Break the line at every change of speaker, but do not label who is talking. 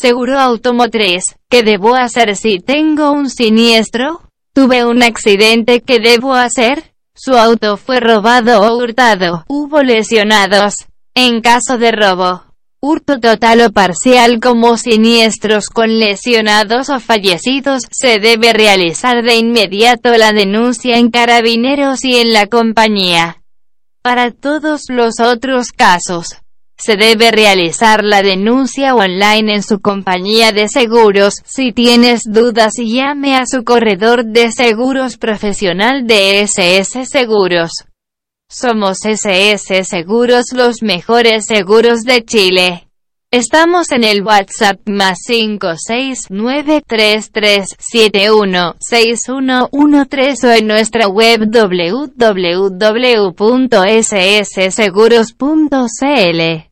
Seguro automotriz, ¿qué debo hacer si tengo un siniestro? Tuve un accidente, ¿qué debo hacer? Su auto fue robado o hurtado. Hubo lesionados. En caso de robo, hurto total o parcial como siniestros con lesionados o fallecidos, se debe realizar de inmediato la denuncia en carabineros y en la compañía. Para todos los otros casos, se debe realizar la denuncia online en su compañía de seguros. Si tienes dudas llame a su corredor de seguros profesional de SS Seguros. Somos SS Seguros los mejores seguros de Chile. Estamos en el WhatsApp más 56933716113 o en nuestra web www.ssseguros.cl.